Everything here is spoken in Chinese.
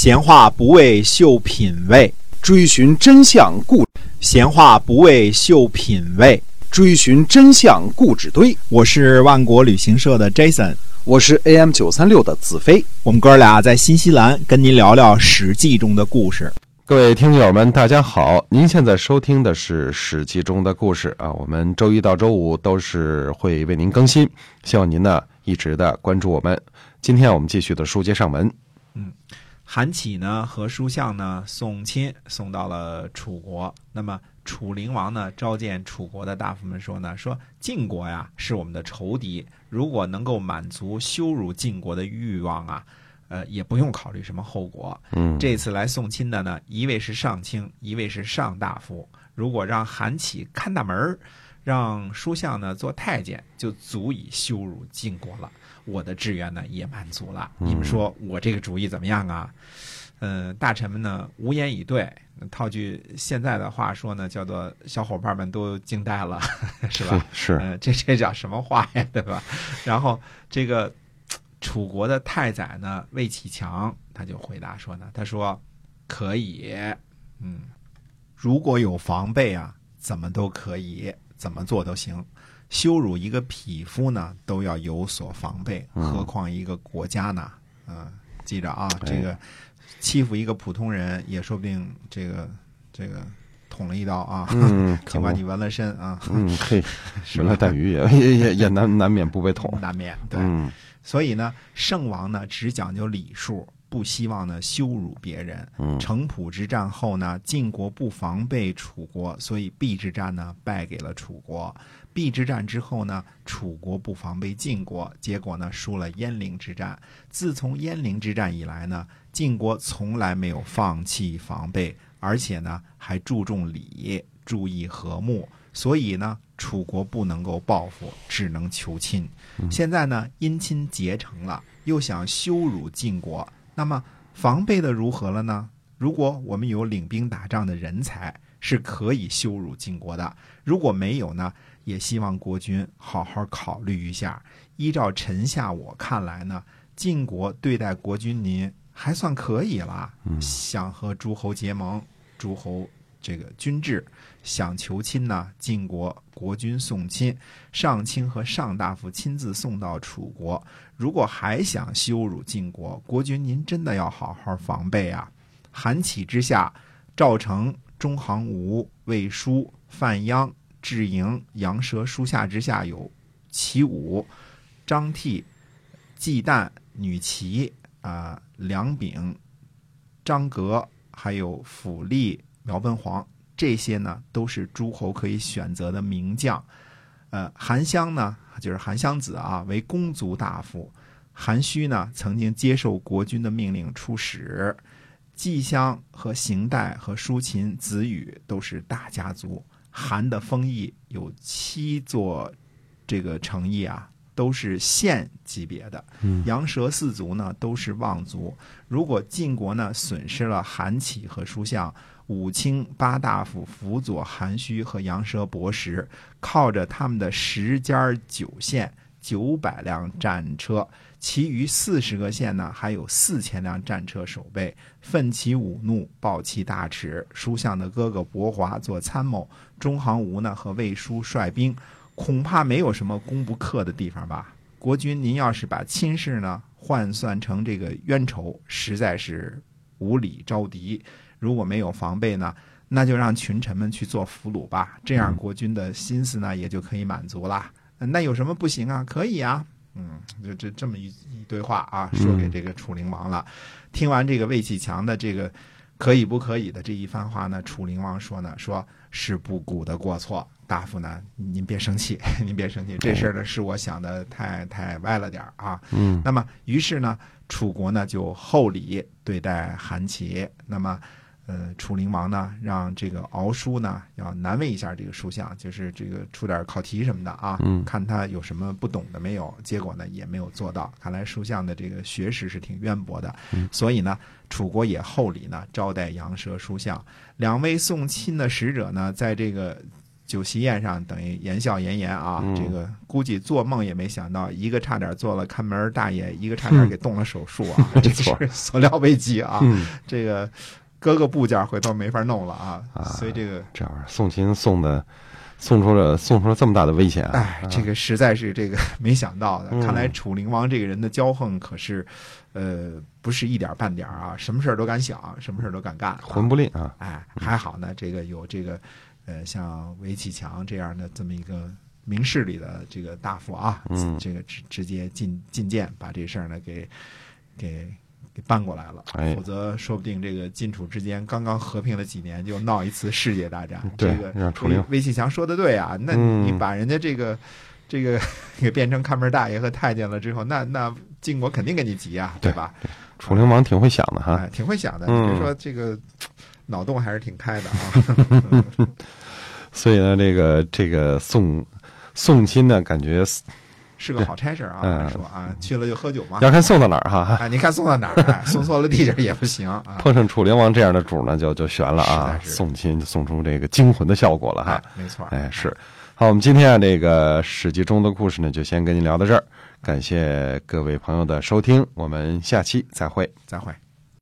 闲话不为秀品味，追寻真相故闲话不为秀品味。追寻真相故纸堆。我是万国旅行社的 Jason，我是 AM 九三六的子飞。我们哥俩在新西兰跟您聊聊《史记》中的故事。各位听友们，大家好！您现在收听的是《史记》中的故事啊。我们周一到周五都是会为您更新，希望您呢一直的关注我们。今天我们继续的书接上文。嗯，韩起呢和书相呢送亲送到了楚国，那么楚灵王呢召见楚国的大夫们说呢，说晋国呀是我们的仇敌，如果能够满足羞辱晋国的欲望啊，呃，也不用考虑什么后果。嗯，这次来送亲的呢，一位是上卿，一位是上大夫。如果让韩起看大门儿，让书相呢做太监，就足以羞辱晋国了。我的志愿呢也满足了。你们说我这个主意怎么样啊？嗯、大臣们呢无言以对。套句现在的话说呢，叫做小伙伴们都惊呆了，是吧？是呃，这这叫什么话呀，对吧？然后这个楚国的太宰呢，魏启强他就回答说呢，他说可以，嗯，如果有防备啊，怎么都可以，怎么做都行。羞辱一个匹夫呢，都要有所防备，何况一个国家呢？嗯、记着啊，这个欺负一个普通人，也说不定这个这个捅了一刀啊，嗯，可不尽管你纹了身啊，嗯，嘿，原来带鱼也 也也也难难免不被捅。难免对。嗯所以呢，圣王呢只讲究礼数，不希望呢羞辱别人。嗯城濮之战后呢，晋国不防备楚国，所以邲之战呢败给了楚国。邲之战之后呢，楚国不防备晋国，结果呢输了鄢陵之战。自从鄢陵之战以来呢，晋国从来没有放弃防备，而且呢还注重礼，注意和睦。所以呢，楚国不能够报复，只能求亲。现在呢，姻亲结成了，又想羞辱晋国，那么防备的如何了呢？如果我们有领兵打仗的人才，是可以羞辱晋国的；如果没有呢，也希望国君好好考虑一下。依照臣下我看来呢，晋国对待国君您还算可以了，想和诸侯结盟，诸侯这个君制。想求亲呢，晋国国君送亲，上卿和上大夫亲自送到楚国。如果还想羞辱晋国，国君您真的要好好防备啊！韩起之下，赵成、中行吴、魏书、范鞅、智营、杨蛇书下之下有齐武、张替、季旦、女齐啊、梁炳、张格，还有府吏、苗文皇。这些呢都是诸侯可以选择的名将。呃，韩湘呢，就是韩湘子啊，为公族大夫；韩须呢，曾经接受国君的命令出使；季襄和邢代和舒秦、子羽都是大家族。韩的封邑有七座，这个城邑啊，都是县级别的。羊蛇四族呢都是望族。如果晋国呢损失了韩起和叔相，武清八大夫辅佐韩须和羊舌伯时，靠着他们的十家九县、九百辆战车，其余四十个县呢还有四千辆战车守备，奋起弩怒，抱其大耻。叔相的哥哥伯华做参谋，中行吴呢和魏书率兵，恐怕没有什么攻不克的地方吧。国君，您要是把亲事呢换算成这个冤仇，实在是无理招敌。如果没有防备呢，那就让群臣们去做俘虏吧，这样国君的心思呢也就可以满足了。那有什么不行啊？可以啊，嗯，就这这么一一堆话啊，说给这个楚灵王了。听完这个魏启强的这个可以不可以的这一番话呢，楚灵王说呢，说是不古的过错。大夫呢，您别生气，您别生气，这事儿呢是我想的太太歪了点儿啊。嗯那么于是呢，楚国呢就厚礼对待韩琦。那么，呃，楚灵王呢让这个敖叔呢要难为一下这个书相，就是这个出点考题什么的啊，嗯。看他有什么不懂的没有。结果呢也没有做到，看来书相的这个学识是挺渊博的。所以呢，楚国也厚礼呢招待杨蛇书相。两位送亲的使者呢，在这个酒席宴上等于言笑言言啊，嗯。这个估计做梦也没想到，一个差点做了看门大爷，一个差点 给动了手术啊，这是所料未及啊，嗯，这个搁个部件回头没法弄了啊，啊所以这个。这玩意儿送亲送的，送出了送出了这么大的危险啊！哎，这个实在是这个 没想到的。嗯看来楚灵王这个人的骄横可是，呃，不是一点半点儿啊，什么事儿都敢想，什么事儿都敢干。啊魂不吝啊！哎，还好呢，这个有这个，呃，像韦启强这样的这么一个明事理的这个大夫啊，嗯这个直直接进进谏，把这事儿呢给给给搬过来了。哎否则说不定这个晋楚之间刚刚和平了几年，就闹一次世界大战。对这个让楚灵韦韦启强说的对啊，那嗯你把人家这个。这个给变成看门大爷和太监了之后，那那晋国肯定跟你急啊，对吧？楚灵王挺会想的哈。哎，挺会想的。嗯你别说这个脑洞还是挺开的啊。所以呢，这个这个宋宋亲呢，感觉是个好差事啊，嗯说啊，去了就喝酒嘛。要看送到哪儿哈。啊，你看送到哪儿，哎 送错了地址也不行啊。碰上楚灵王这样的主呢，就就悬了啊！送亲就送出这个惊魂的效果了哈哎。，没错。哎，是。好，我们今天啊，这个《史记》中的故事呢，就先跟您聊到这儿。感谢各位朋友的收听，我们下期再会。再会。